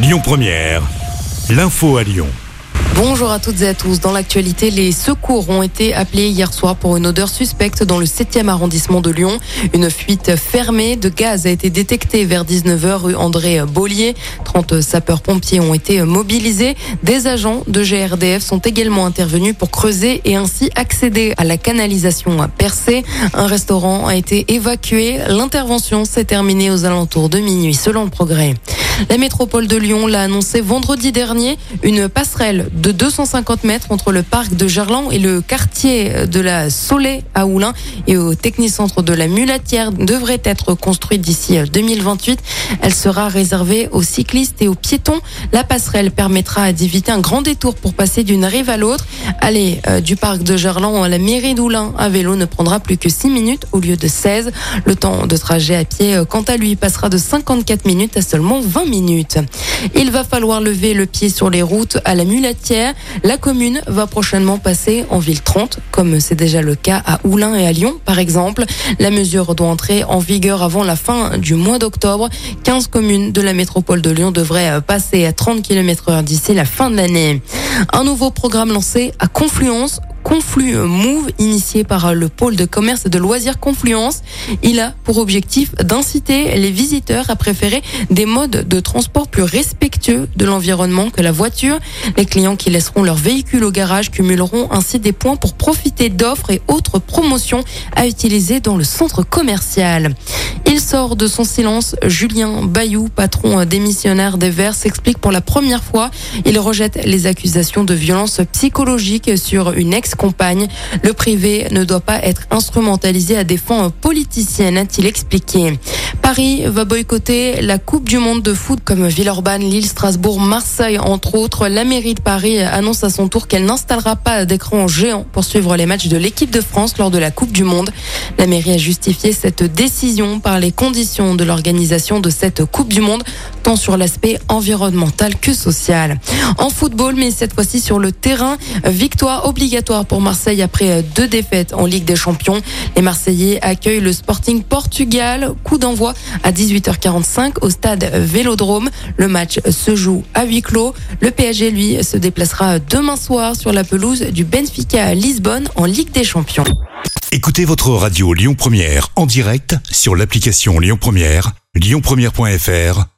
Lyon Première, l'info à Lyon. Bonjour à toutes et à tous. Dans l'actualité, les secours ont été appelés hier soir pour une odeur suspecte dans le 7e arrondissement de Lyon. Une fuite fermée de gaz a été détectée vers 19h rue André Bollier. 30 sapeurs-pompiers ont été mobilisés. Des agents de GRDF sont également intervenus pour creuser et ainsi accéder à la canalisation percée. Un restaurant a été évacué. L'intervention s'est terminée aux alentours de minuit selon le progrès. La métropole de Lyon l'a annoncé vendredi dernier. Une passerelle de 250 mètres entre le parc de Gerland et le quartier de la Soleil à Oulin et au technicentre de la Mulatière devrait être construite d'ici 2028. Elle sera réservée aux cyclistes et aux piétons. La passerelle permettra d'éviter un grand détour pour passer d'une rive à l'autre. Aller euh, du parc de Gerland à la mairie d'Oulin à vélo ne prendra plus que 6 minutes au lieu de 16. Le temps de trajet à pied, euh, quant à lui, passera de 54 minutes à seulement 20 minutes. Il va falloir lever le pied sur les routes à la mulatière. La commune va prochainement passer en ville 30, comme c'est déjà le cas à Oulin et à Lyon, par exemple. La mesure doit entrer en vigueur avant la fin du mois d'octobre. 15 communes de la métropole de Lyon devraient passer à 30 km heure d'ici la fin de l'année. Un nouveau programme lancé à Confluence Conflu Move, initié par le pôle de commerce et de loisirs Confluence. Il a pour objectif d'inciter les visiteurs à préférer des modes de transport plus respectueux de l'environnement que la voiture. Les clients qui laisseront leur véhicule au garage cumuleront ainsi des points pour profiter d'offres et autres promotions à utiliser dans le centre commercial. Il sort de son silence. Julien Bayou, patron démissionnaire des Verts, s'explique pour la première fois. Il rejette les accusations de violence psychologique sur une Le privé ne doit pas être instrumentalisé à des fins politiciennes, a-t-il expliqué. Paris va boycotter la Coupe du Monde de foot comme Villeurbanne, Lille, Strasbourg, Marseille, entre autres. La mairie de Paris annonce à son tour qu'elle n'installera pas d'écran géant pour suivre les matchs de l'équipe de France lors de la Coupe du Monde. La mairie a justifié cette décision par les conditions de l'organisation de cette Coupe du Monde, tant sur l'aspect environnemental que social. En football, mais cette fois-ci sur le terrain, victoire obligatoire pour Marseille après deux défaites en Ligue des Champions. Les Marseillais accueillent le Sporting Portugal. Coup d'envoi à 18h45 au stade Vélodrome. Le match se joue à huis clos. Le PSG, lui, se déplacera demain soir sur la pelouse du Benfica à Lisbonne en Ligue des Champions. Écoutez votre radio Lyon Première en direct sur l'application Lyon Première, lyonpremière.fr